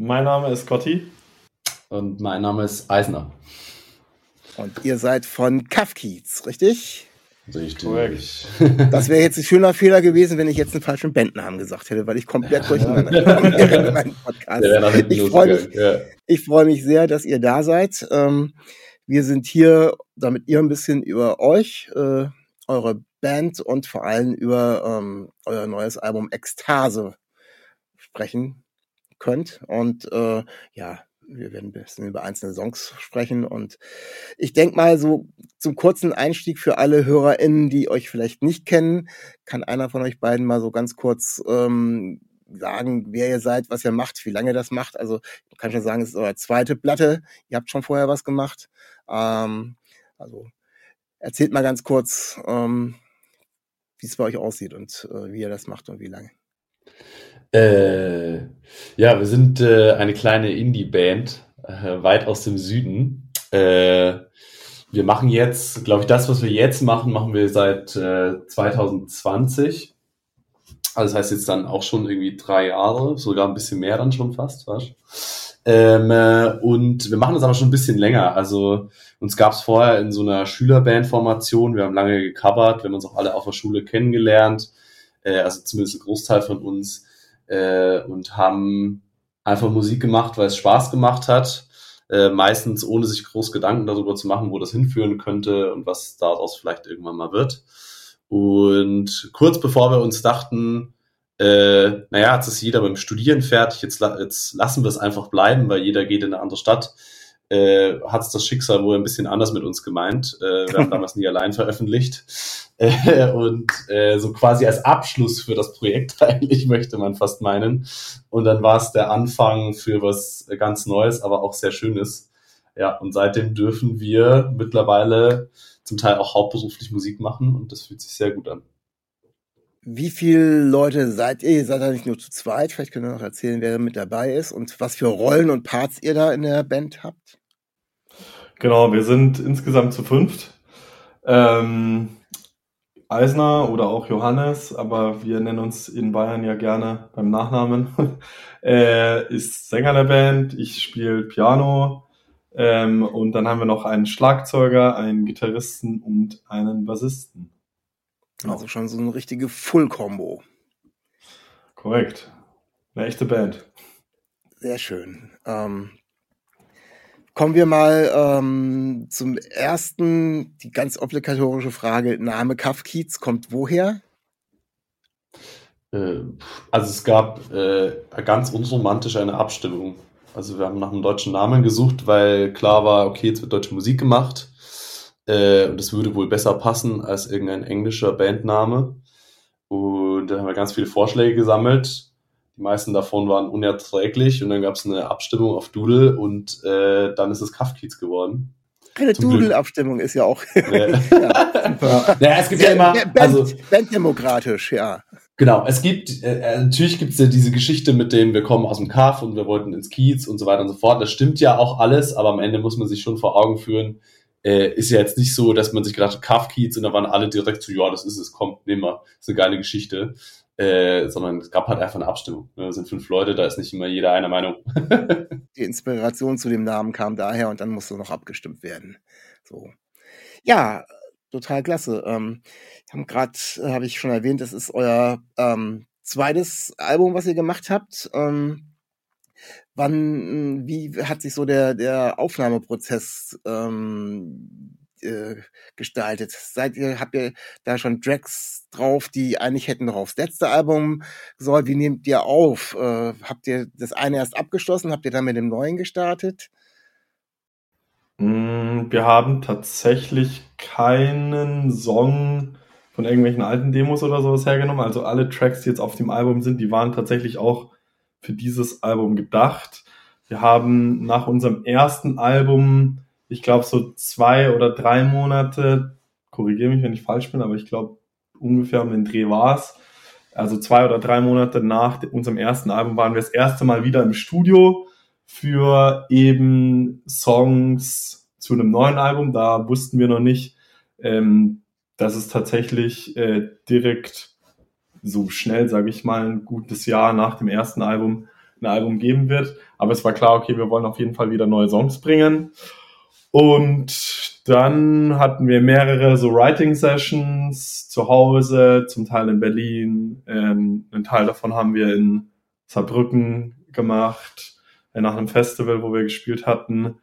Mein Name ist Gotti. Und mein Name ist Eisner. Und ihr seid von Kafkiez, richtig? Richtig. Korrekt. Das wäre jetzt ein schöner Fehler gewesen, wenn ich jetzt einen falschen Bandnamen gesagt hätte, weil ich komplett durcheinander komme während meinem Podcast. Wäre Ich freue mich. Ja. ich freue mich sehr, dass ihr da seid. Ähm, wir sind hier, damit ihr ein bisschen über euch, äh, eure Band und vor allem über ähm, euer neues Album Ekstase sprechen könnt. Und äh, ja, wir werden ein bisschen über einzelne Songs sprechen. Und ich denke mal, so zum kurzen Einstieg für alle HörerInnen, die euch vielleicht nicht kennen, kann einer von euch beiden mal so ganz kurz ähm, sagen, wer ihr seid, was ihr macht, wie lange ihr das macht. Also ich kann schon sagen, es ist eure zweite Platte. Ihr habt schon vorher was gemacht. Ähm, also erzählt mal ganz kurz, ähm, wie es bei euch aussieht und äh, wie ihr das macht und wie lange. Äh, ja, wir sind äh, eine kleine Indie-Band, äh, weit aus dem Süden. Äh, wir machen jetzt, glaube ich, das, was wir jetzt machen, machen wir seit äh, 2020. Also das heißt jetzt dann auch schon irgendwie drei Jahre, sogar ein bisschen mehr dann schon fast, weißt? Ähm, äh, und wir machen das aber schon ein bisschen länger. Also uns gab es vorher in so einer Schülerband-Formation. Wir haben lange gecovert, wir haben uns auch alle auf der Schule kennengelernt, äh, also zumindest ein Großteil von uns, äh, und haben einfach Musik gemacht, weil es Spaß gemacht hat. Äh, meistens ohne sich groß Gedanken darüber zu machen, wo das hinführen könnte und was daraus vielleicht irgendwann mal wird. Und kurz bevor wir uns dachten, äh, naja, jetzt ist jeder beim Studieren fertig, jetzt, jetzt lassen wir es einfach bleiben, weil jeder geht in eine andere Stadt, äh, hat es das Schicksal wohl ein bisschen anders mit uns gemeint. Äh, wir haben damals nie allein veröffentlicht. Äh, und äh, so quasi als Abschluss für das Projekt eigentlich, möchte man fast meinen. Und dann war es der Anfang für was ganz Neues, aber auch sehr Schönes. Ja, und seitdem dürfen wir mittlerweile zum Teil auch hauptberuflich Musik machen und das fühlt sich sehr gut an. Wie viele Leute seid ihr? Ihr seid ja nicht nur zu zweit. Vielleicht könnt ihr noch erzählen, wer mit dabei ist und was für Rollen und Parts ihr da in der Band habt. Genau, wir sind insgesamt zu fünft. Ähm, Eisner oder auch Johannes, aber wir nennen uns in Bayern ja gerne beim Nachnamen, äh, ist Sänger der Band. Ich spiele Piano. Ähm, und dann haben wir noch einen Schlagzeuger, einen Gitarristen und einen Bassisten. Genau. Also schon so eine richtige Full-Combo. Korrekt. Eine echte Band. Sehr schön. Ähm, kommen wir mal ähm, zum ersten, die ganz obligatorische Frage. Name Kafkiez kommt woher? Äh, Also es gab äh, ganz unromantisch eine Abstimmung. Also wir haben nach einem deutschen Namen gesucht, weil klar war, okay, jetzt wird deutsche Musik gemacht. Äh, und es würde wohl besser passen als irgendein englischer Bandname. Und da haben wir ganz viele Vorschläge gesammelt. Die meisten davon waren unerträglich und dann gab es eine Abstimmung auf Doodle und äh, dann ist es Kafkiez geworden. Eine. Doodle-Abstimmung ist ja auch Ja. ja, super. Naja, es gibt ja immer, Band, also Banddemokratisch, ja. Genau, es gibt, äh, äh, natürlich gibt es ja diese Geschichte mit dem, wir kommen aus dem Kaff und wir wollten ins Kiez und so weiter und so fort. Das stimmt ja auch alles, aber am Ende muss man sich schon vor Augen führen, äh, ist ja jetzt nicht so, dass man sich gedacht hat, Kaff, Kiez und dann waren alle direkt so, ja, das ist es, komm, nehmen wir, ist eine geile Geschichte. Äh, sondern es gab halt einfach eine Abstimmung. Ne? Es sind fünf Leute, da ist nicht immer jeder einer Meinung. Die Inspiration zu dem Namen kam daher und dann musste noch abgestimmt werden. So. Ja, total klasse. Ähm, haben gerade, habe ich schon erwähnt, das ist euer ähm, zweites Album, was ihr gemacht habt. Ähm, wann, wie hat sich so der, der Aufnahmeprozess ähm, äh, gestaltet? Seid ihr, habt ihr da schon Tracks drauf, die eigentlich hätten noch aufs letzte Album sollen? Wie nehmt ihr auf? Äh, habt ihr das eine erst abgeschlossen? Habt ihr dann mit dem neuen gestartet? Mm, Wir haben tatsächlich keinen Song von irgendwelchen alten Demos oder sowas hergenommen. Also alle Tracks, die jetzt auf dem Album sind, die waren tatsächlich auch für dieses Album gedacht. wir haben nach unserem ersten Album, ich glaube so zwei oder drei Monate, korrigiere mich, wenn ich falsch bin, aber ich glaube ungefähr um den Dreh war's. Also zwei oder drei Monate nach unserem ersten Album waren wir das erste Mal wieder im Studio für eben Songs zu einem neuen Album. Da wussten wir noch nicht, ähm, dass es tatsächlich äh, direkt so schnell, sage ich mal, ein gutes Jahr nach dem ersten Album ein Album geben wird. Aber es war klar, okay, wir wollen auf jeden Fall wieder neue Songs bringen. Und dann hatten wir mehrere so Writing Sessions zu Hause, zum Teil in Berlin. Ähm, einen Teil davon haben wir in Saarbrücken gemacht, äh, nach einem Festival, wo wir gespielt hatten.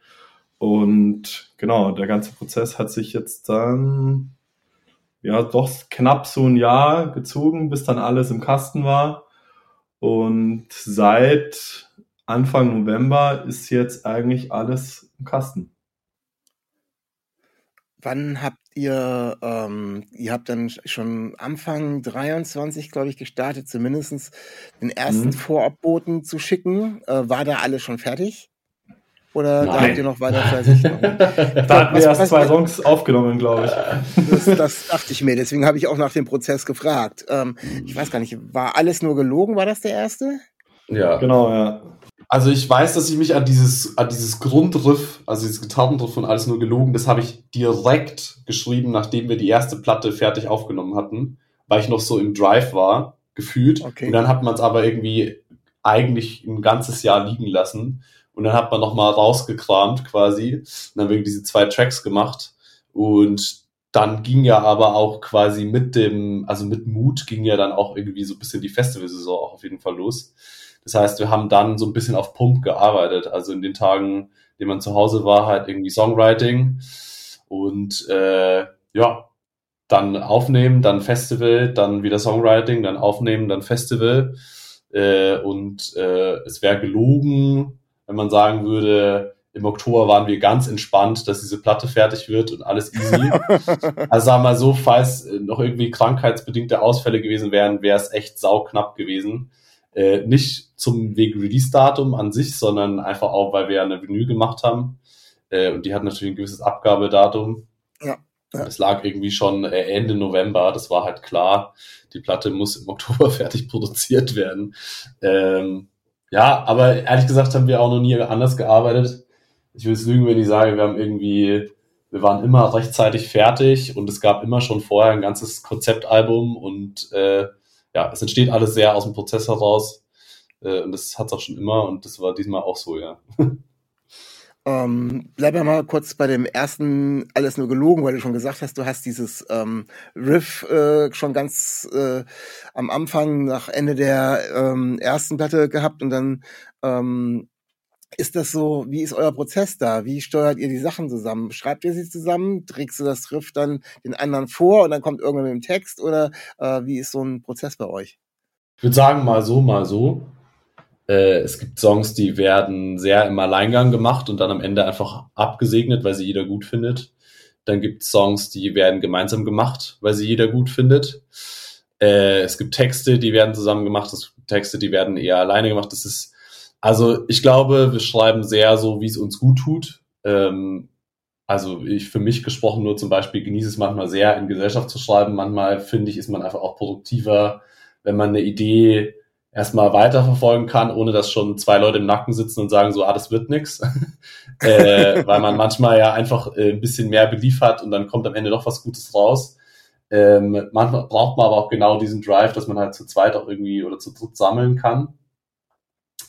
Und genau, der ganze Prozess hat sich jetzt dann ja doch knapp so ein Jahr gezogen, bis dann alles im Kasten war. Und seit Anfang November ist jetzt eigentlich alles im Kasten. Wann habt ihr, ähm, ihr habt dann schon Anfang 23, glaube ich, gestartet, zumindest den ersten mhm. Vorabboten zu schicken. Äh, war da alles schon fertig? Oder Nein. da habt ihr noch weiter fleißig? da hatten wir erst zwei Songs aufgenommen, glaube ich. Das, das, dachte ich mir, deswegen habe ich auch nach dem Prozess gefragt. Ähm, ich weiß gar nicht, war alles nur gelogen? War das der erste? Ja. Genau, ja. Also ich weiß, dass ich mich an dieses, an dieses Grundriff, also dieses Gitarrenriff von Alles nur gelogen, das habe ich direkt geschrieben, nachdem wir die erste Platte fertig aufgenommen hatten, weil ich noch so im Drive war, gefühlt. Okay. Und dann hat man es aber irgendwie eigentlich ein ganzes Jahr liegen lassen. Und dann hat man nochmal rausgekramt quasi. Und dann haben wir diese zwei Tracks gemacht. Und dann ging ja aber auch quasi mit dem, also mit Mut ging ja dann auch irgendwie so ein bisschen die Festivalsaison auch auf jeden Fall los. Das heißt, wir haben dann so ein bisschen auf Pump gearbeitet. Also in den Tagen, in denen man zu Hause war, halt irgendwie Songwriting und äh, ja, dann aufnehmen, dann Festival, dann wieder Songwriting, dann aufnehmen, dann Festival. Äh, und äh, es wäre gelogen, wenn man sagen würde, im Oktober waren wir ganz entspannt, dass diese Platte fertig wird und alles easy. also sagen wir mal so, falls noch irgendwie krankheitsbedingte Ausfälle gewesen wären, wäre es echt sauknapp gewesen. Äh, nicht zum wegen Release-Datum an sich, sondern einfach auch, weil wir ja eine Vinyl gemacht haben. Äh, und die hat natürlich ein gewisses Abgabedatum. Ja. Das lag irgendwie schon äh, Ende November, das war halt klar. Die Platte muss im Oktober fertig produziert werden. Ähm, ja, aber ehrlich gesagt haben wir auch noch nie anders gearbeitet. Ich will es lügen, wenn ich sage, wir haben irgendwie, wir waren immer rechtzeitig fertig und es gab immer schon vorher ein ganzes Konzeptalbum und äh, ja, es entsteht alles sehr aus dem Prozess heraus. Äh, und das hat es auch schon immer und das war diesmal auch so, ja. Ähm, bleib mal kurz bei dem ersten alles nur gelogen, weil du schon gesagt hast, du hast dieses ähm, Riff äh, schon ganz äh, am Anfang nach Ende der ähm, ersten Platte gehabt und dann ähm, ist das so, wie ist euer Prozess da? Wie steuert ihr die Sachen zusammen? Schreibt ihr sie zusammen? Trägst du das Riff dann den anderen vor und dann kommt irgendwann mit dem Text? Oder äh, wie ist so ein Prozess bei euch? Ich würde sagen, mal so, mal so. Äh, es gibt Songs, die werden sehr im Alleingang gemacht und dann am Ende einfach abgesegnet, weil sie jeder gut findet. Dann gibt es Songs, die werden gemeinsam gemacht, weil sie jeder gut findet. Äh, es gibt Texte, die werden zusammen gemacht. Es gibt Texte, die werden eher alleine gemacht. Das ist also ich glaube, wir schreiben sehr so, wie es uns gut tut. Ähm, also ich für mich gesprochen nur zum Beispiel genieße es manchmal sehr, in Gesellschaft zu schreiben. Manchmal finde ich, ist man einfach auch produktiver, wenn man eine Idee erstmal weiterverfolgen kann, ohne dass schon zwei Leute im Nacken sitzen und sagen so, ah, das wird nix. äh, weil man manchmal ja einfach äh, ein bisschen mehr Belief hat und dann kommt am Ende doch was Gutes raus. Ähm, manchmal braucht man aber auch genau diesen Drive, dass man halt zu zweit auch irgendwie oder zu dritt sammeln kann.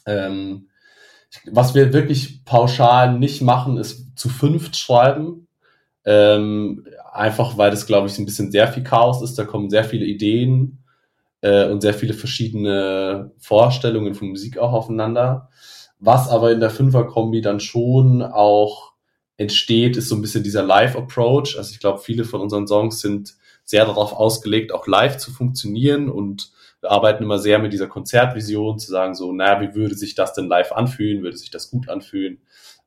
Ähm, was wir wirklich pauschal nicht machen, ist zu fünft schreiben. Ähm, einfach weil das, glaube ich, ein bisschen sehr viel Chaos ist. Da kommen sehr viele Ideen äh, und sehr viele verschiedene Vorstellungen von Musik auch aufeinander. Was aber in der Fünfer-Kombi dann schon auch entsteht, ist so ein bisschen dieser Live-Approach. Also ich glaube, viele von unseren Songs sind sehr darauf ausgelegt, auch live zu funktionieren und arbeiten immer sehr mit dieser Konzertvision, zu sagen so, naja, wie würde sich das denn live anfühlen? Würde sich das gut anfühlen?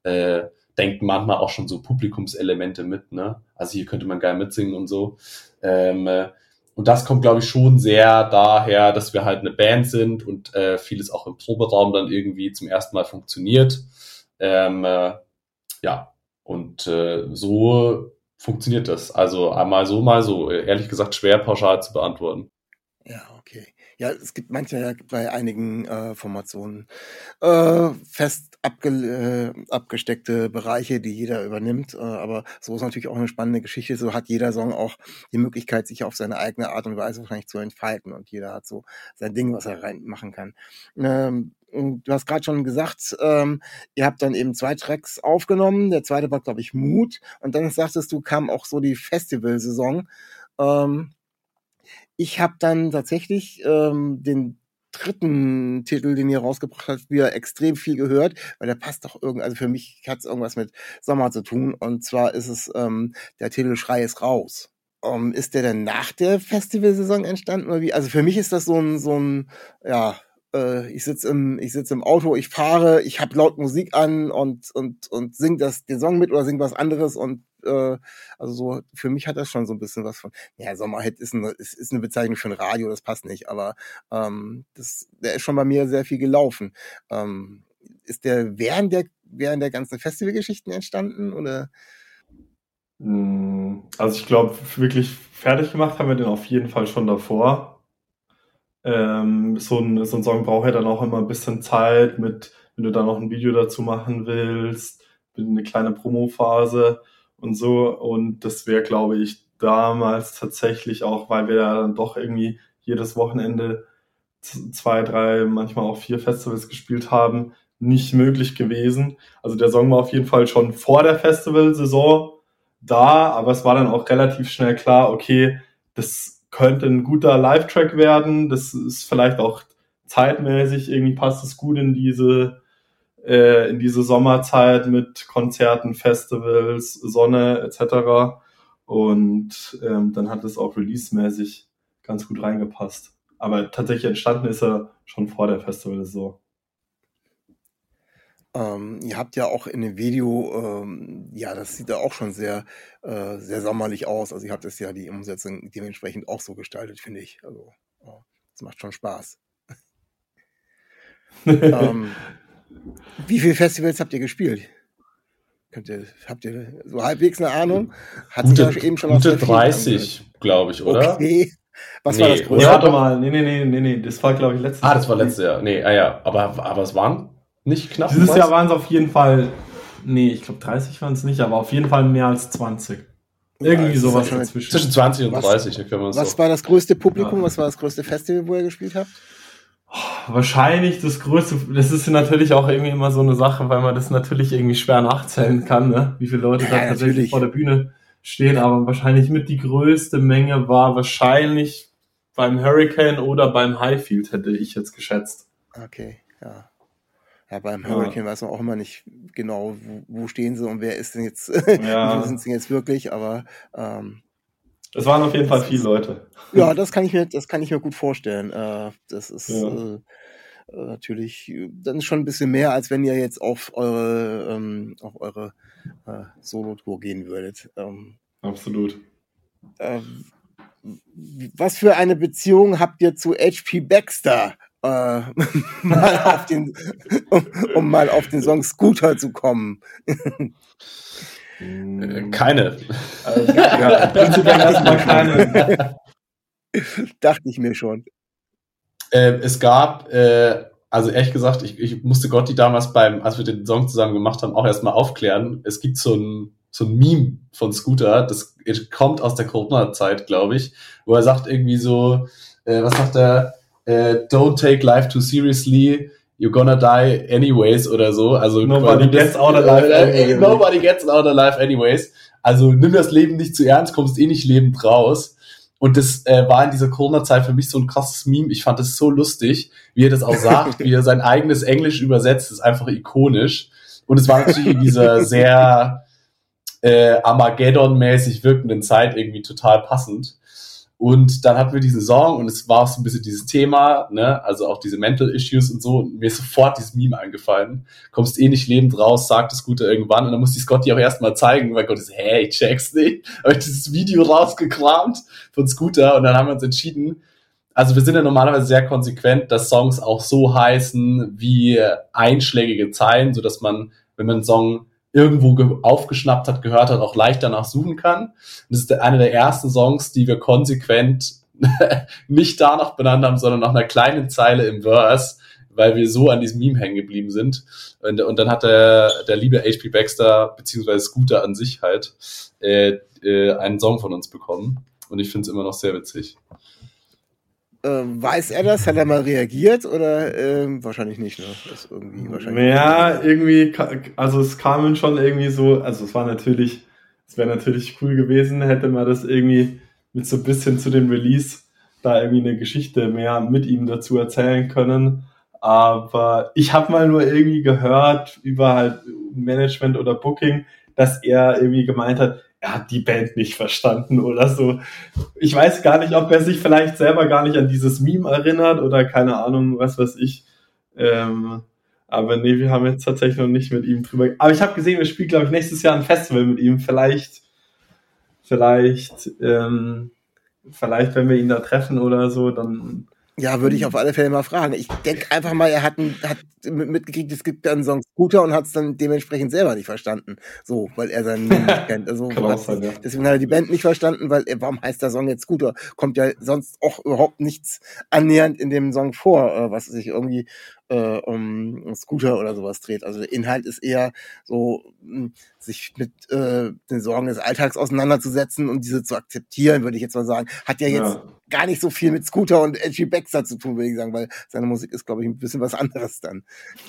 Äh, denken manchmal auch schon so Publikumselemente mit, ne? Also hier könnte man geil mitsingen und so. Ähm, äh, und das kommt, glaube ich, schon sehr daher, dass wir halt eine Band sind und äh, vieles auch im Proberaum dann irgendwie zum ersten Mal funktioniert. Ähm, äh, ja, und äh, so funktioniert das. Also einmal so, mal so. Ehrlich gesagt, schwer pauschal zu beantworten. Ja, okay. Ja, es gibt manche bei einigen äh, Formationen äh, fest abge äh, abgesteckte Bereiche, die jeder übernimmt. Äh, aber so ist natürlich auch eine spannende Geschichte. So hat jeder Song auch die Möglichkeit, sich auf seine eigene Art und Weise wahrscheinlich zu entfalten. Und jeder hat so sein Ding, was er reinmachen kann. Ähm, du hast gerade schon gesagt, ähm, ihr habt dann eben zwei Tracks aufgenommen. Der zweite war, glaube ich, Mut. Und dann sagtest du, kam auch so die Festivalsaison. Ähm, ich habe dann tatsächlich ähm, den dritten Titel, den ihr rausgebracht habt, wieder extrem viel gehört, weil der passt doch irgendwie, also für mich hat es irgendwas mit Sommer zu tun. Und zwar ist es ähm, der Titel Schrei ist raus. Um, ähm, ist der denn nach der Festivalsaison entstanden oder wie? Also für mich ist das so ein, so ein, ja, äh, ich sitze im, ich sitze im Auto, ich fahre, ich habe laut Musik an und und und sing das den Song mit oder sing was anderes und äh, also so für mich hat das schon so ein bisschen was von. Ja, Sommerhit ist eine ist, ist eine Bezeichnung für ein Radio, das passt nicht, aber ähm, das der ist schon bei mir sehr viel gelaufen. Ähm, ist der während der während der ganzen Festivalgeschichten entstanden oder? Hm, also ich glaube, wirklich fertig gemacht haben wir den auf jeden Fall schon davor. Ähm, so, ein, so ein Song braucht ja dann auch immer ein bisschen Zeit mit, wenn du da noch ein Video dazu machen willst, eine kleine Promophase und so. Und das wäre, glaube ich, damals tatsächlich auch, weil wir ja dann doch irgendwie jedes Wochenende zwei, drei, manchmal auch vier Festivals gespielt haben, nicht möglich gewesen. Also der Song war auf jeden Fall schon vor der Festivalsaison da, aber es war dann auch relativ schnell klar, okay, das könnte ein guter Live-Track werden. Das ist vielleicht auch zeitmäßig, irgendwie passt es gut in diese, äh, in diese Sommerzeit mit Konzerten, Festivals, Sonne etc. Und ähm, dann hat es auch release-mäßig ganz gut reingepasst. Aber tatsächlich entstanden ist er schon vor der Festival-Saison. Ähm, ihr habt ja auch in dem Video, ähm, ja, das sieht ja auch schon sehr, äh, sehr sommerlich aus. Also ihr habt es ja die Umsetzung dementsprechend auch so gestaltet, finde ich. Also oh, das macht schon Spaß. ähm, wie viele Festivals habt ihr gespielt? Könnt ihr, habt ihr so halbwegs eine Ahnung? Hat gute, sich eben schon gute 30, glaube ich, oder? Okay. Was nee, war das größte? Nee, warte mal, nee, nee, nee, nee, nee, das war, glaube ich, letztes Jahr. Ah, das war letztes Jahr. Nee, ah ja, aber, aber es waren nicht knapp. Dieses Jahr waren es auf jeden Fall, nee, ich glaube 30 waren es nicht, aber auf jeden Fall mehr als 20. Irgendwie ja, sowas dazwischen. Zwischen 20 und 30, was, können wir Was so. war das größte Publikum? Ja. Was war das größte Festival, wo ihr gespielt habt? Oh, wahrscheinlich das größte, das ist natürlich auch irgendwie immer so eine Sache, weil man das natürlich irgendwie schwer nachzählen kann, ne? wie viele Leute ja, da tatsächlich natürlich. vor der Bühne stehen, aber wahrscheinlich mit die größte Menge war wahrscheinlich beim Hurricane oder beim Highfield, hätte ich jetzt geschätzt. Okay, ja. Ja, beim Hurricane ja. weiß man auch immer nicht genau, wo, wo stehen sie und wer ist denn jetzt, ja. wo sind sie jetzt wirklich, aber ähm, es waren auf jeden Fall viele Leute. Ja, das kann ich mir, das kann ich mir gut vorstellen. Äh, das ist ja. äh, äh natürlich dann schon ein bisschen mehr, als wenn ihr jetzt auf eure ähm, auf eure äh, Solo-Tour gehen würdet. Ähm, Absolut. Äh, was für eine Beziehung habt ihr zu HP Baxter? Äh, mal auf den, um, um, mal auf den Song Scooter zu kommen. Äh, keine. Also, ja, prinzipiell erstmal keine. Dachte ich mir schon. Äh, es gab, äh, also ehrlich gesagt, ich, ich musste Gotti damals beim, als wir den Song zusammen gemacht haben, auch erstmal aufklären. Es gibt so ein, so ein Meme von Scooter, das kommt aus der Corona-Zeit, glaube ich, wo er sagt irgendwie so, äh, was sagt er, äh, don't take life too seriously, you're gonna die anyways oder so. Also nobody gets out alive. Äh, nobody gets out alive anyways. Also nimm das Leben nicht zu ernst, kommst eh nicht lebend raus. Und das äh, war in dieser Corona-Zeit für mich so ein krasses Meme. Ich fand es so lustig, wie er das auch sagt, wie er sein eigenes Englisch übersetzt, ist einfach ikonisch. Und es war natürlich in dieser sehr äh, Armageddon-mäßig wirkenden Zeit irgendwie total passend. Und dann hatten wir diesen Song und es war auch so ein bisschen dieses Thema, ne, also auch diese Mental Issues und so. Und mir ist sofort dieses Meme eingefallen. Kommst eh nicht lebend raus, sagt das Gute irgendwann. Und dann muss die Scotty auch erstmal zeigen, weil Gott ist, hey, ich check's nicht. Habe ich dieses Video rausgekramt von Scooter und dann haben wir uns entschieden, also wir sind ja normalerweise sehr konsequent, dass Songs auch so heißen wie einschlägige Zeilen, so dass man, wenn man einen Song irgendwo aufgeschnappt hat, gehört hat, auch leicht danach suchen kann. Und das ist einer der ersten Songs, die wir konsequent nicht danach benannt haben, sondern nach einer kleinen Zeile im Verse, weil wir so an diesem Meme hängen geblieben sind. Und, und dann hat der, der liebe HP Baxter, beziehungsweise Scooter an sich halt, äh, äh, einen Song von uns bekommen. Und ich finde es immer noch sehr witzig. Äh, weiß er das? Hat er mal reagiert oder äh, wahrscheinlich nicht? Ne? Irgendwie wahrscheinlich ja, irgendwie, also es kamen schon irgendwie so, also es war natürlich, es wäre natürlich cool gewesen, hätte man das irgendwie mit so ein bisschen zu dem Release da irgendwie eine Geschichte mehr mit ihm dazu erzählen können. Aber ich habe mal nur irgendwie gehört über halt Management oder Booking, dass er irgendwie gemeint hat, er hat die Band nicht verstanden oder so. Ich weiß gar nicht, ob er sich vielleicht selber gar nicht an dieses Meme erinnert oder keine Ahnung, was weiß ich. Ähm, aber nee, wir haben jetzt tatsächlich noch nicht mit ihm drüber. Aber ich habe gesehen, wir spielen, glaube ich, nächstes Jahr ein Festival mit ihm. Vielleicht, vielleicht, ähm, vielleicht, wenn wir ihn da treffen oder so, dann ja, würde ich auf alle Fälle mal fragen. Ich denke einfach mal, er hat, ein, hat mitgekriegt, es gibt einen Song Scooter und hat es dann dementsprechend selber nicht verstanden. So, weil er seinen Namen nicht kennt. Also, sein, ja. Deswegen hat er die Band nicht verstanden, weil er, warum heißt der Song jetzt Scooter? Kommt ja sonst auch überhaupt nichts annähernd in dem Song vor, äh, was sich irgendwie äh, um Scooter oder sowas dreht. Also der Inhalt ist eher so, hm, sich mit äh, den Sorgen des Alltags auseinanderzusetzen und diese zu akzeptieren, würde ich jetzt mal sagen. Hat ja jetzt ja. gar nicht so viel mit Scooter und Edgy Baxter zu tun, würde ich sagen, weil seine Musik ist, glaube ich, ein bisschen was anderes dann.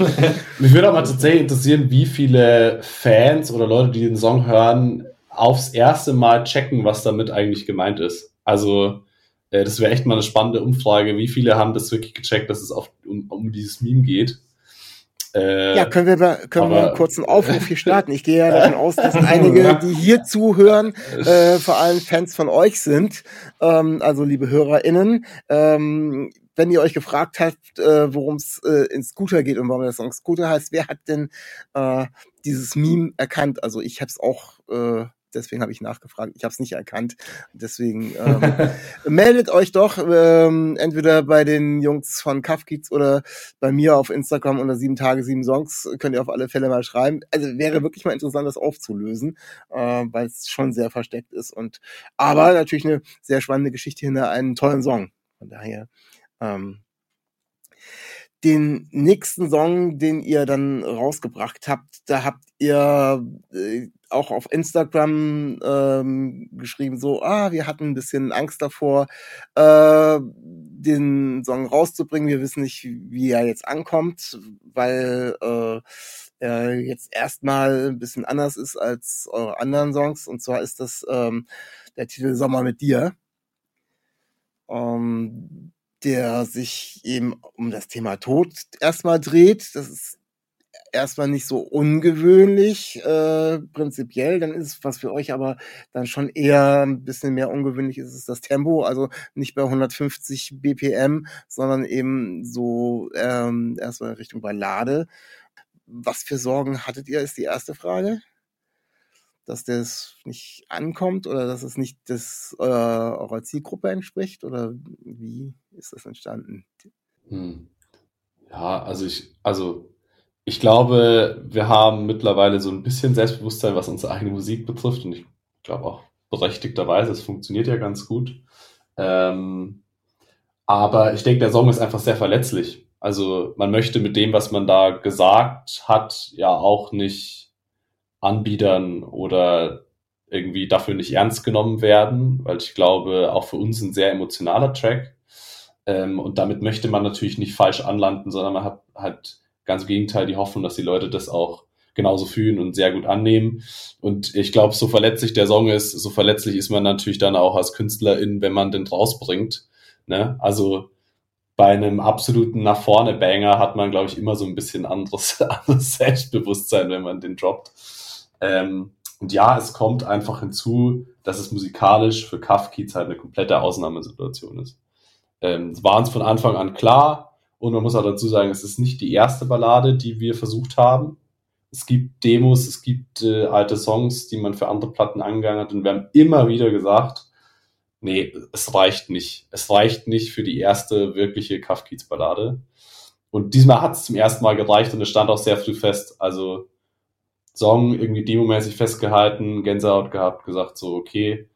Mich würde auch mal tatsächlich interessieren, wie viele Fans oder Leute, die den Song hören, aufs erste Mal checken, was damit eigentlich gemeint ist. Also äh, das wäre echt mal eine spannende Umfrage. Wie viele haben das wirklich gecheckt, dass es auf, um, um dieses Meme geht? Äh, ja, können wir, können aber, wir einen kurzen Aufruf hier starten. Ich gehe ja davon aus, dass einige, die hier zuhören, äh, vor allem Fans von euch sind. Ähm, also liebe HörerInnen, ähm, wenn ihr euch gefragt habt, äh, worum es äh, in Scooter geht und warum der Song Scooter heißt, wer hat denn äh, dieses Meme erkannt? Also ich habe es auch äh, deswegen habe ich nachgefragt. Ich habe es nicht erkannt. Deswegen ähm, meldet euch doch ähm, entweder bei den Jungs von Kafkiz oder bei mir auf Instagram unter sieben Tage, sieben Songs. Könnt ihr auf alle Fälle mal schreiben. Also wäre wirklich mal interessant, das aufzulösen, äh, weil es schon sehr versteckt ist. Und aber natürlich eine sehr spannende Geschichte hinter einem tollen Song. Von daher ähm, den nächsten Song, den ihr dann rausgebracht habt, da habt ihr äh, auch auf Instagram ähm, geschrieben, so, ah, wir hatten ein bisschen Angst davor, äh, den Song rauszubringen. Wir wissen nicht, wie er jetzt ankommt, weil äh, er jetzt erstmal ein bisschen anders ist als eure anderen Songs. Und zwar ist das ähm, der Titel Sommer mit dir. Ähm, der sich eben um das Thema Tod erstmal dreht. Das ist erstmal nicht so ungewöhnlich äh, prinzipiell, dann ist es was für euch aber dann schon eher ein bisschen mehr ungewöhnlich ist es das Tempo, also nicht bei 150 BPM, sondern eben so ähm, erstmal Richtung Ballade. Was für Sorgen hattet ihr, ist die erste Frage dass das nicht ankommt oder dass es nicht das äh, eurer Zielgruppe entspricht? Oder wie ist das entstanden? Hm. Ja, also ich, also ich glaube, wir haben mittlerweile so ein bisschen Selbstbewusstsein, was unsere eigene Musik betrifft. Und ich glaube auch berechtigterweise, es funktioniert ja ganz gut. Ähm, aber ich denke, der Song ist einfach sehr verletzlich. Also man möchte mit dem, was man da gesagt hat, ja auch nicht Anbietern oder irgendwie dafür nicht ernst genommen werden, weil ich glaube, auch für uns ein sehr emotionaler Track. Ähm, und damit möchte man natürlich nicht falsch anlanden, sondern man hat halt ganz im Gegenteil die Hoffnung, dass die Leute das auch genauso fühlen und sehr gut annehmen. Und ich glaube, so verletzlich der Song ist, so verletzlich ist man natürlich dann auch als Künstlerin, wenn man den rausbringt. Ne? Also bei einem absoluten nach vorne Banger hat man, glaube ich, immer so ein bisschen anderes, anderes Selbstbewusstsein, wenn man den droppt. Ähm, und ja, es kommt einfach hinzu, dass es musikalisch für Kafkiez halt eine komplette Ausnahmesituation ist. Ähm, war uns von Anfang an klar und man muss auch dazu sagen, es ist nicht die erste Ballade, die wir versucht haben. Es gibt Demos, es gibt äh, alte Songs, die man für andere Platten angegangen hat und wir haben immer wieder gesagt, nee, es reicht nicht. Es reicht nicht für die erste wirkliche Kafkiez-Ballade. Und diesmal hat es zum ersten Mal gereicht und es stand auch sehr früh fest. Also Song irgendwie demomäßig festgehalten, Gänsehaut gehabt, gesagt so, okay,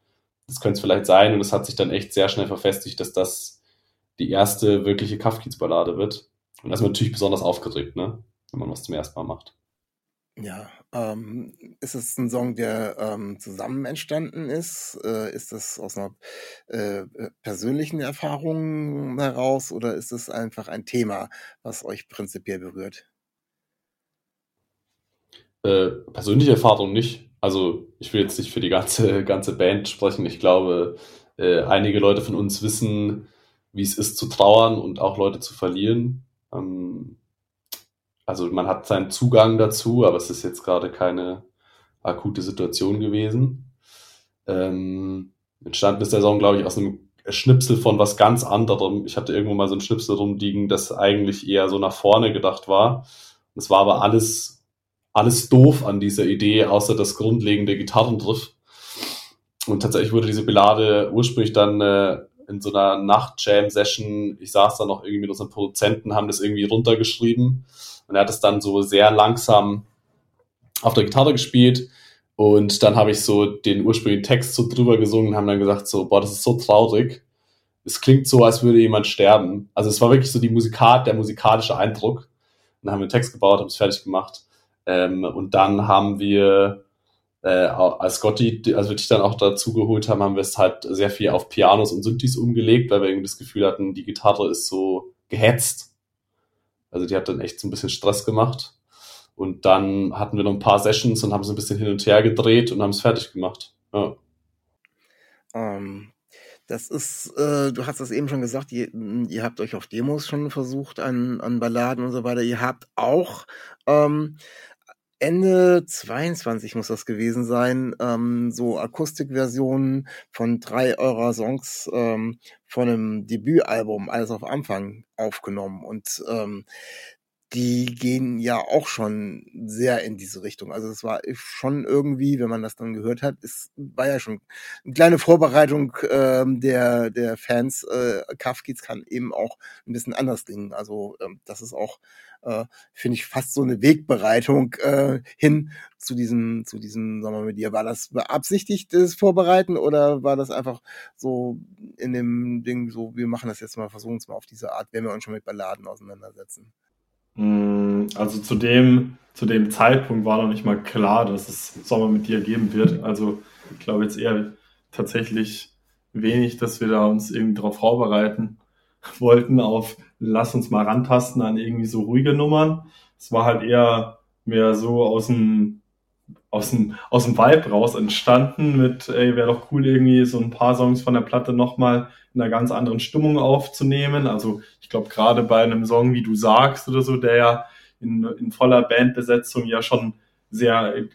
das könnte es vielleicht sein. Und es hat sich dann echt sehr schnell verfestigt, dass das die erste wirkliche Kafkiez-Ballade wird. Und das ist natürlich besonders aufgeregt, ne? wenn man was zum ersten Mal macht. Ja, ähm, ist es ein Song, der ähm, zusammen entstanden ist? Äh, ist das aus einer äh, äh, persönlichen Erfahrung heraus oder ist es einfach ein Thema, was euch prinzipiell berührt? Äh, persönliche Erfahrung nicht. Also ich will jetzt nicht für die ganze, ganze Band sprechen. Ich glaube, äh, einige Leute von uns wissen, wie es ist zu trauern und auch Leute zu verlieren. Ähm, also man hat seinen Zugang dazu, aber es ist jetzt gerade keine akute Situation gewesen. Ähm, entstanden ist der Song, glaube ich, aus einem Schnipsel von was ganz anderem. Ich hatte irgendwo mal so ein Schnipsel rumliegen, das eigentlich eher so nach vorne gedacht war. Es war aber alles, alles doof an dieser Idee, außer das grundlegende Gitarrendriff. Und tatsächlich wurde diese Ballade ursprünglich dann äh, in so einer Nacht-Jam-Session, ich saß da noch irgendwie mit unseren Produzenten, haben das irgendwie runtergeschrieben und er hat es dann so sehr langsam auf der Gitarre gespielt. Und dann habe ich so den ursprünglichen Text so drüber gesungen und haben dann gesagt so, boah, das ist so traurig. Es klingt so, als würde jemand sterben. Also es war wirklich so die Musikat, der musikalische Eindruck. Und dann haben wir den Text gebaut, haben es fertig gemacht. Ähm, und dann haben wir, äh, als Scotty, also wir dich dann auch dazu geholt haben, haben wir es halt sehr viel auf Pianos und Synthes umgelegt, weil wir irgendwie das Gefühl hatten, die Gitarre ist so gehetzt. Also die hat dann echt so ein bisschen Stress gemacht. Und dann hatten wir noch ein paar Sessions und haben so ein bisschen hin und her gedreht und haben es fertig gemacht. Ja. Ähm, das ist, äh, du hast das eben schon gesagt, ihr, ihr habt euch auf Demos schon versucht an, an Balladen und so weiter. Ihr habt auch ähm, Ende 22 muss das gewesen sein, ähm, so Akustikversionen von drei eurer Songs ähm, von einem Debütalbum, alles auf Anfang aufgenommen. Und ähm, die gehen ja auch schon sehr in diese Richtung. Also es war schon irgendwie, wenn man das dann gehört hat, es war ja schon eine kleine Vorbereitung ähm, der der Fans. Äh, Kafkiz kann eben auch ein bisschen anders klingen. Also ähm, das ist auch äh, finde ich fast so eine Wegbereitung äh, hin zu diesem, zu diesem Sommer mit dir. War das beabsichtigt, das Vorbereiten, oder war das einfach so in dem Ding so, wir machen das jetzt mal, versuchen es mal auf diese Art, wenn wir uns schon mit Balladen auseinandersetzen? Mm, also zu dem, zu dem Zeitpunkt war noch nicht mal klar, dass es Sommer mit dir geben wird. Also ich glaube jetzt eher tatsächlich wenig, dass wir da uns irgendwie darauf vorbereiten wollten auf lass uns mal rantasten an irgendwie so ruhige Nummern. Es war halt eher mehr so aus dem, aus dem, aus dem Vibe raus entstanden mit, ey, wäre doch cool irgendwie so ein paar Songs von der Platte nochmal in einer ganz anderen Stimmung aufzunehmen. Also ich glaube gerade bei einem Song, wie du sagst oder so, der ja in, in voller Bandbesetzung ja schon sehr äh,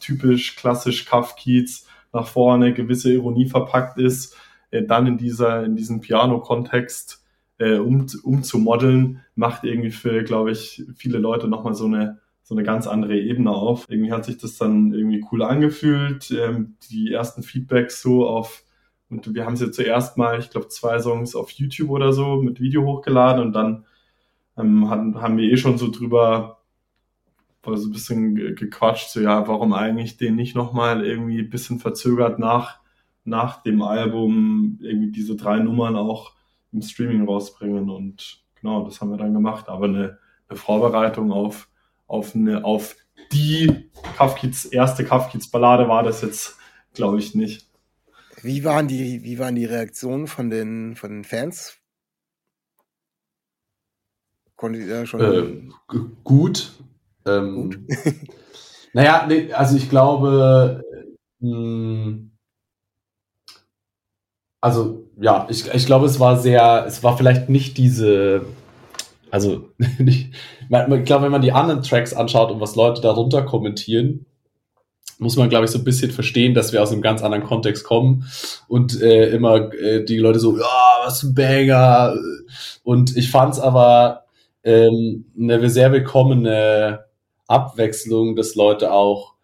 typisch klassisch Kafkiez nach vorne gewisse Ironie verpackt ist, äh, dann in dieser, in diesem Piano-Kontext äh, um, umzumodeln, macht irgendwie für, glaube ich, viele Leute nochmal so eine, so eine ganz andere Ebene auf. Irgendwie hat sich das dann irgendwie cool angefühlt. Ähm, die ersten Feedbacks so auf, und wir haben ja zuerst mal, ich glaube, zwei Songs auf YouTube oder so mit Video hochgeladen und dann ähm, haben, haben wir eh schon so drüber war so ein bisschen gequatscht, so ja, warum eigentlich den nicht nochmal irgendwie ein bisschen verzögert nach, nach dem Album irgendwie diese drei Nummern auch im Streaming rausbringen. Und genau, das haben wir dann gemacht. Aber eine, eine Vorbereitung auf, auf, eine, auf die Kafkiz, erste Kafkiz-Ballade war das jetzt, glaube ich, nicht. Wie waren die, wie waren die Reaktionen von den, von den Fans? Konntet ihr schon. Äh, gut. Ähm, gut. naja, nee, also ich glaube, mh, hm, also ja, ich, ich glaube, es war sehr, es war vielleicht nicht diese, also ich glaube, wenn man die anderen Tracks anschaut und was Leute darunter kommentieren, muss man, glaube ich, so ein bisschen verstehen, dass wir aus einem ganz anderen Kontext kommen und äh, immer äh, die Leute so, ja, was ein Banger. Und ich fand es aber ähm, eine sehr willkommene Abwechslung, dass Leute auch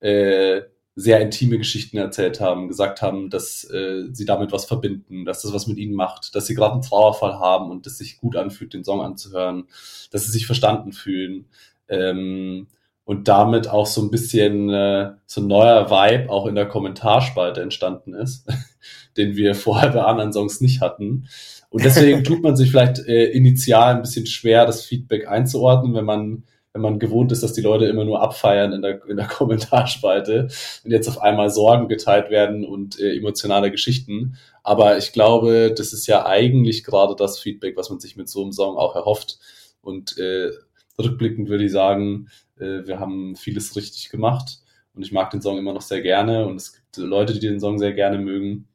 äh, sehr intime Geschichten erzählt haben, gesagt haben, dass äh, sie damit was verbinden, dass das was mit ihnen macht, dass sie gerade einen Trauerfall haben und es sich gut anfühlt, den Song anzuhören, dass sie sich verstanden fühlen. Ähm, und damit auch so ein bisschen äh, so ein neuer Vibe auch in der Kommentarspalte entstanden ist, den wir vorher bei anderen Songs nicht hatten. Und deswegen tut man sich vielleicht äh, initial ein bisschen schwer, das Feedback einzuordnen, wenn man wenn man gewohnt ist, dass die Leute immer nur abfeiern in der, in der Kommentarspalte und jetzt auf einmal Sorgen geteilt werden und äh, emotionale Geschichten. Aber ich glaube, das ist ja eigentlich gerade das Feedback, was man sich mit so einem Song auch erhofft. Und äh, rückblickend würde ich sagen, äh, wir haben vieles richtig gemacht und ich mag den Song immer noch sehr gerne und es gibt Leute, die den Song sehr gerne mögen.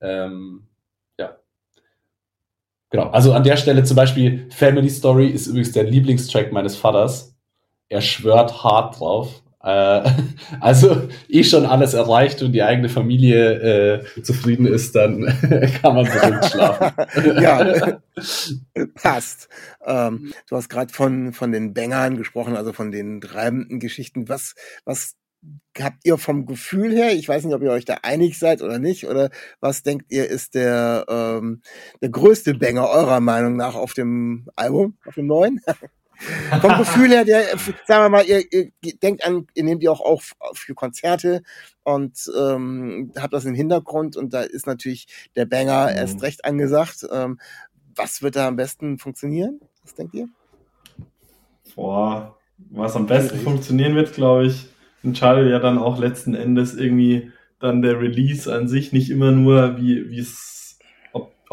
Ähm, ja. Genau. Also an der Stelle zum Beispiel Family Story ist übrigens der Lieblingstrack meines Vaters er schwört hart drauf. Äh, also eh schon alles erreicht und die eigene Familie äh, zufrieden ist, dann kann man beruhigt schlafen. ja, passt. Ähm, du hast gerade von von den Bängern gesprochen, also von den treibenden Geschichten. Was was habt ihr vom Gefühl her? Ich weiß nicht, ob ihr euch da einig seid oder nicht. Oder was denkt ihr ist der ähm, der größte Banger eurer Meinung nach auf dem Album, auf dem neuen? Vom Gefühl her, der, sagen wir mal, ihr, ihr denkt an, ihr nehmt die auch auf für Konzerte und ähm, habt das im Hintergrund und da ist natürlich der Banger mhm. erst recht angesagt. Ähm, was wird da am besten funktionieren? Was denkt ihr? Boah, was am besten funktionieren wird, glaube ich, entscheidet ja dann auch letzten Endes irgendwie dann der Release an sich, nicht immer nur, wie, wie es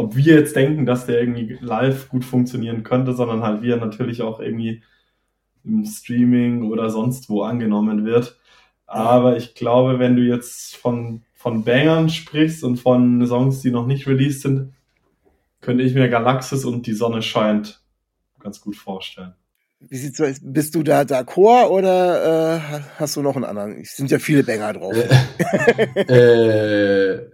ob wir jetzt denken, dass der irgendwie live gut funktionieren könnte, sondern halt wie er natürlich auch irgendwie im Streaming oder sonst wo angenommen wird. Aber ich glaube, wenn du jetzt von, von Bangern sprichst und von Songs, die noch nicht released sind, könnte ich mir Galaxis und Die Sonne scheint ganz gut vorstellen. Wie sieht's aus? Bist du da d'accord oder äh, hast du noch einen anderen? Es sind ja viele Banger drauf. äh,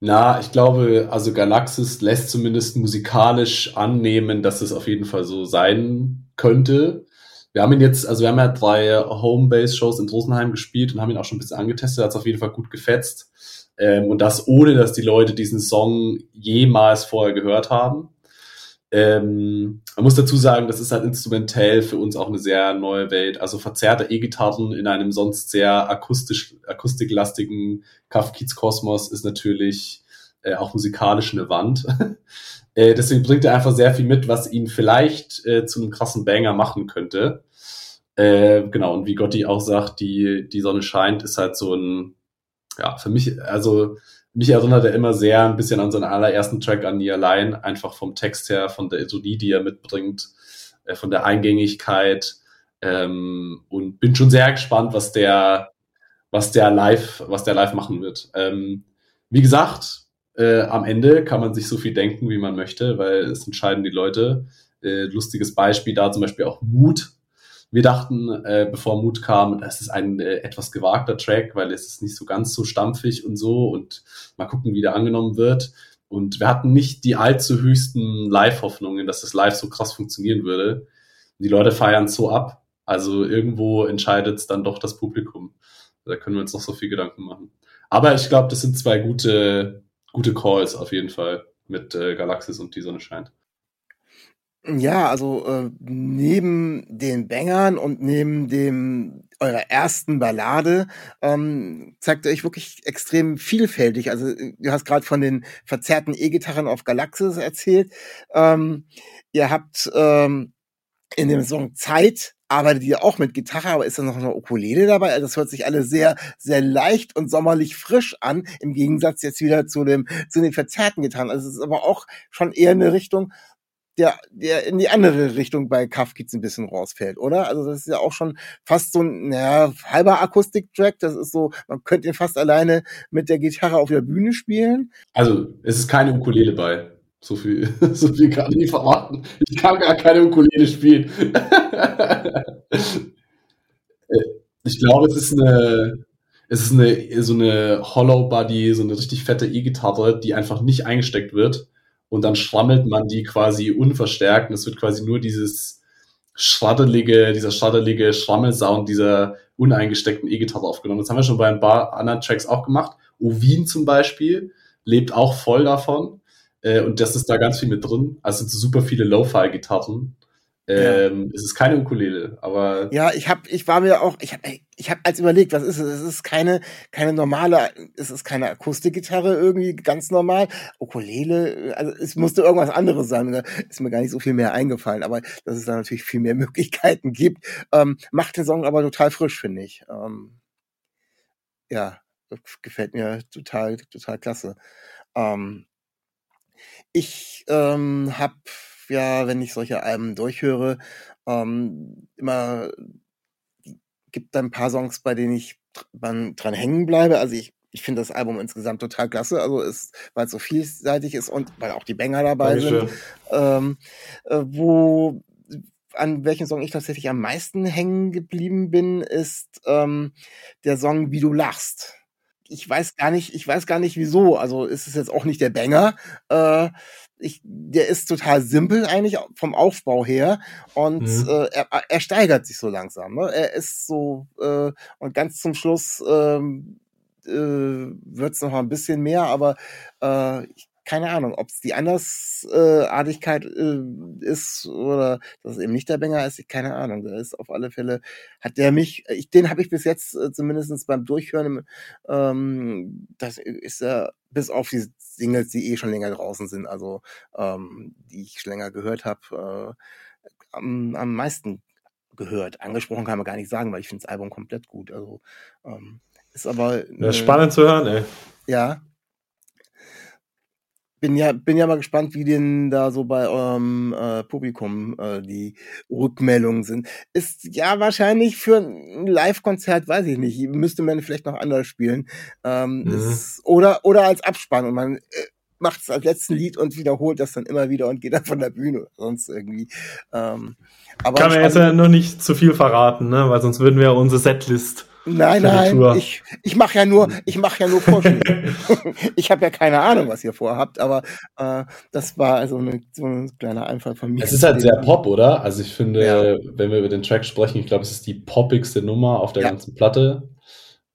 na, ich glaube, also Galaxis lässt zumindest musikalisch annehmen, dass es auf jeden Fall so sein könnte. Wir haben ihn jetzt, also wir haben ja drei Homebase-Shows in Rosenheim gespielt und haben ihn auch schon ein bisschen angetestet, hat es auf jeden Fall gut gefetzt. Ähm, und das ohne, dass die Leute diesen Song jemals vorher gehört haben. Ähm, man muss dazu sagen, das ist halt instrumentell für uns auch eine sehr neue Welt. Also verzerrte E-Gitarren in einem sonst sehr akustisch, akustiklastigen Kafkiz-Kosmos ist natürlich äh, auch musikalisch eine Wand. äh, deswegen bringt er einfach sehr viel mit, was ihn vielleicht äh, zu einem krassen Banger machen könnte. Äh, genau, und wie Gotti auch sagt, die, die Sonne scheint, ist halt so ein, ja, für mich, also mich erinnert er immer sehr ein bisschen an seinen allerersten Track an Nie allein, einfach vom Text her, von der Ironie, die er mitbringt, äh, von der Eingängigkeit ähm, und bin schon sehr gespannt, was der, was der live, was der live machen wird. Ähm, wie gesagt, äh, am Ende kann man sich so viel denken, wie man möchte, weil es entscheiden die Leute. Äh, lustiges Beispiel da zum Beispiel auch Mut, wir dachten, äh, bevor Mut kam, das ist ein äh, etwas gewagter Track, weil es ist nicht so ganz so stampfig und so und mal gucken, wie der angenommen wird. Und wir hatten nicht die allzu höchsten Live-Hoffnungen, dass das live so krass funktionieren würde. Die Leute feiern so ab. Also irgendwo entscheidet es dann doch das Publikum. Da können wir uns noch so viel Gedanken machen. Aber ich glaube, das sind zwei gute, gute Calls auf jeden Fall mit äh, Galaxis und die Sonne scheint. Ja, also äh, neben den Bängern und neben dem eurer ersten Ballade ähm, zeigt ihr euch wirklich extrem vielfältig. Also du hast gerade von den verzerrten E-Gitarren auf Galaxis erzählt. Ähm, ihr habt ähm, in dem Song Zeit arbeitet ihr auch mit Gitarre, aber ist da noch eine Ukulele dabei? Also das hört sich alle sehr, sehr leicht und sommerlich frisch an, im Gegensatz jetzt wieder zu dem, zu den verzerrten Gitarren. Also es ist aber auch schon eher eine Richtung, der, der in die andere Richtung bei Kafkiz ein bisschen rausfällt, oder? Also das ist ja auch schon fast so ein naja, halber Akustik-Track. Das ist so, man könnte ihn fast alleine mit der Gitarre auf der Bühne spielen. Also es ist keine Ukulele bei. So viel, so viel kann ich verraten. Ich kann gar keine Ukulele spielen. ich glaube, es ist eine, es ist eine, so eine Hollow Body, so eine richtig fette E-Gitarre, die einfach nicht eingesteckt wird. Und dann schrammelt man die quasi unverstärkt. Und es wird quasi nur dieses schraddelige, dieser schraddelige Schrammelsound dieser uneingesteckten E-Gitarre aufgenommen. Das haben wir schon bei ein paar anderen Tracks auch gemacht. Ovin zum Beispiel lebt auch voll davon. Äh, und das ist da ganz viel mit drin. Also super viele Lo-Fi-Gitarren. Ähm, ja. Es ist keine Ukulele, aber. Ja, ich habe, ich war mir auch, ich habe, ich habe als überlegt, was ist es? Es ist keine, keine normale, es ist keine Akustikgitarre irgendwie ganz normal. Ukulele, also es musste irgendwas anderes sein. Da ist mir gar nicht so viel mehr eingefallen, aber dass es da natürlich viel mehr Möglichkeiten gibt, ähm, macht den Song aber total frisch, finde ich. Ähm, ja, gefällt mir total, total klasse. Ähm, ich ähm, habe ja, wenn ich solche Alben durchhöre, ähm, immer gibt ein paar Songs, bei denen ich dran, dran hängen bleibe. Also ich, ich finde das Album insgesamt total klasse, also ist, weil es so vielseitig ist und weil auch die Banger dabei Dankeschön. sind. Ähm, äh, wo an welchen Song ich tatsächlich am meisten hängen geblieben bin, ist ähm, der Song Wie du lachst ich weiß gar nicht, ich weiß gar nicht wieso. Also ist es jetzt auch nicht der Banger. Äh, ich, der ist total simpel eigentlich vom Aufbau her und mhm. äh, er, er steigert sich so langsam. Ne? Er ist so äh, und ganz zum Schluss ähm, äh, wird es noch mal ein bisschen mehr, aber äh, ich keine Ahnung, ob es die Andersartigkeit äh, ist oder dass es eben nicht der Banger ist, keine Ahnung. Da ist auf alle Fälle, hat der mich, ich, den habe ich bis jetzt äh, zumindest beim Durchhören, ähm, das ist er, bis auf die Singles, die eh schon länger draußen sind, also ähm, die ich schon länger gehört habe, äh, am, am meisten gehört. Angesprochen kann man gar nicht sagen, weil ich finde das Album komplett gut. Also ähm, ist aber. Ja, spannend zu hören, ey. Ja, bin ja, bin ja mal gespannt, wie denn da so bei eurem äh, Publikum äh, die Rückmeldungen sind. Ist ja wahrscheinlich für ein Live-Konzert, weiß ich nicht, müsste man vielleicht noch anders spielen. Ähm, mhm. ist, oder, oder als Abspann und man äh, macht es als letzten Lied und wiederholt das dann immer wieder und geht dann von der Bühne sonst irgendwie. Ähm, aber Kann man jetzt ja noch nicht zu viel verraten, ne? weil sonst würden wir ja unsere Setlist Nein, nein, ich, ich mache ja nur, ich mache ja nur Vorschläge. ich habe ja keine Ahnung, was ihr vorhabt, aber äh, das war also eine, so ein kleiner Einfall von mir. Es ist halt sehr Pop, oder? Also ich finde, ja. wenn wir über den Track sprechen, ich glaube, es ist die poppigste Nummer auf der ja. ganzen Platte.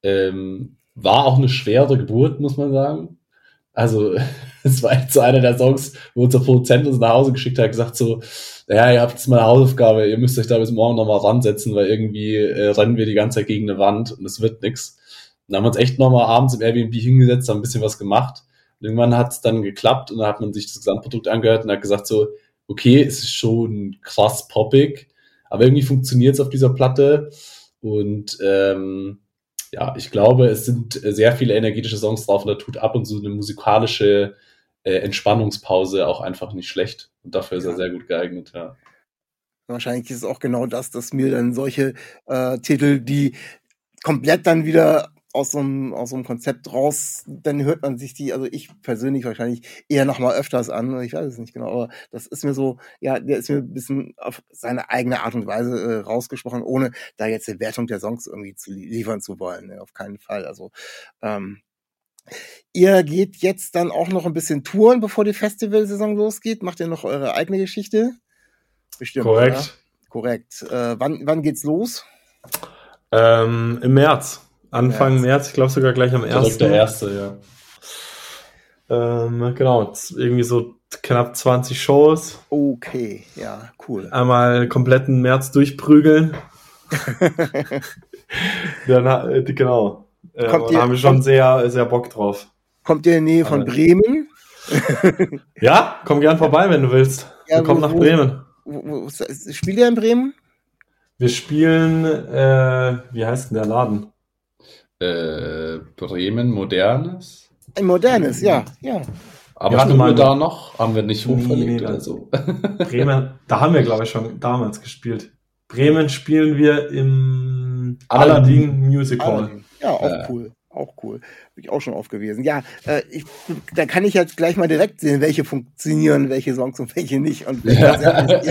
Ähm, war auch eine schwere Geburt, muss man sagen. Also es war echt so einer der Songs, wo unser Produzent uns nach Hause geschickt hat, gesagt so, ja, ihr habt jetzt mal eine Hausaufgabe, ihr müsst euch da bis morgen nochmal ransetzen, weil irgendwie äh, rennen wir die ganze Zeit gegen eine Wand und es wird nix. dann haben wir uns echt nochmal abends im Airbnb hingesetzt, haben ein bisschen was gemacht. Und irgendwann hat es dann geklappt und dann hat man sich das Gesamtprodukt angehört und hat gesagt so, okay, es ist schon krass poppig, aber irgendwie funktioniert es auf dieser Platte und ähm, ja, ich glaube, es sind sehr viele energetische Songs drauf und da tut ab und zu eine musikalische äh, Entspannungspause auch einfach nicht schlecht. Und dafür ist ja. er sehr gut geeignet, ja. Wahrscheinlich ist es auch genau das, dass mir dann solche äh, Titel, die komplett dann wieder aus so, einem, aus so einem Konzept raus, dann hört man sich die, also ich persönlich wahrscheinlich eher noch mal öfters an, ich weiß es nicht genau, aber das ist mir so, ja, der ist mir ein bisschen auf seine eigene Art und Weise äh, rausgesprochen, ohne da jetzt eine Wertung der Songs irgendwie zu liefern zu wollen, ne, auf keinen Fall. Also ähm, Ihr geht jetzt dann auch noch ein bisschen touren, bevor die Festivalsaison losgeht. Macht ihr noch eure eigene Geschichte? Bestimmt. Korrekt. Oder? Korrekt. Äh, wann, wann geht's los? Ähm, Im März. Anfang März, März ich glaube sogar gleich am 1. Der erste, ja. Ähm, genau, irgendwie so knapp 20 Shows. Okay, ja, cool. Einmal kompletten März durchprügeln. dann, äh, genau, äh, kommt ihr, haben wir schon kommt, sehr, sehr Bock drauf. Kommt ihr in der Nähe von Bremen? ja, komm gern vorbei, wenn du willst. Ja, komm nach Bremen. Wo, wo, spielt ihr in Bremen? Wir spielen, äh, wie heißt denn der Laden? Äh, Bremen Modernes? Ein Modernes, ja, ja. Aber haben wir da noch? Haben wir nicht hochverlegt nee, oder so? Bremen, da haben wir, glaube ich, schon damals gespielt. Bremen spielen wir im Aladdin, Aladdin Music Hall. Ja, auch äh, cool. Auch cool. Bin ich auch schon oft gewesen. Ja, äh, ich, da kann ich jetzt gleich mal direkt sehen, welche funktionieren, welche Songs und welche nicht. Und welche ja,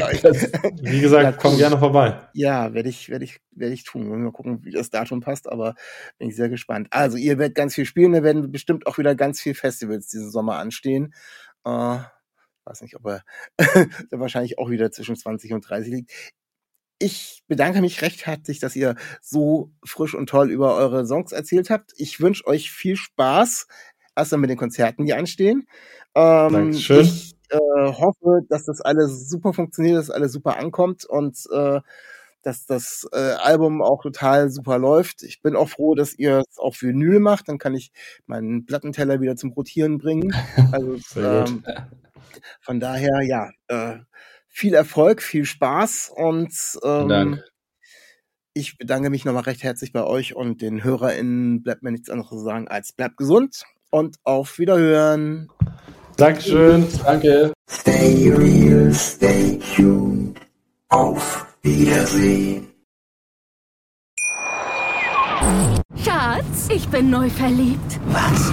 wie gesagt, ja, komm gerne vorbei. Ja, werde ich, werde ich, werde ich tun. Mal gucken, wie das Datum passt, aber bin ich sehr gespannt. Also, ihr werdet ganz viel spielen, da werden bestimmt auch wieder ganz viel Festivals diesen Sommer anstehen. Äh, weiß nicht, ob er wahrscheinlich auch wieder zwischen 20 und 30 liegt ich bedanke mich recht herzlich, dass ihr so frisch und toll über eure Songs erzählt habt. Ich wünsche euch viel Spaß, erst dann mit den Konzerten, die anstehen. Ähm, Dankeschön. Ich äh, hoffe, dass das alles super funktioniert, dass alles super ankommt und äh, dass das äh, Album auch total super läuft. Ich bin auch froh, dass ihr es auf Vinyl macht. Dann kann ich meinen Plattenteller wieder zum Rotieren bringen. Also ähm, von daher, ja, äh, viel Erfolg, viel Spaß und ähm, ich bedanke mich nochmal recht herzlich bei euch und den HörerInnen. Bleibt mir nichts anderes zu sagen als bleibt gesund und auf Wiederhören. Dankeschön. Danke. Stay real, stay tuned. Auf Wiedersehen. Schatz, ich bin neu verliebt. Was?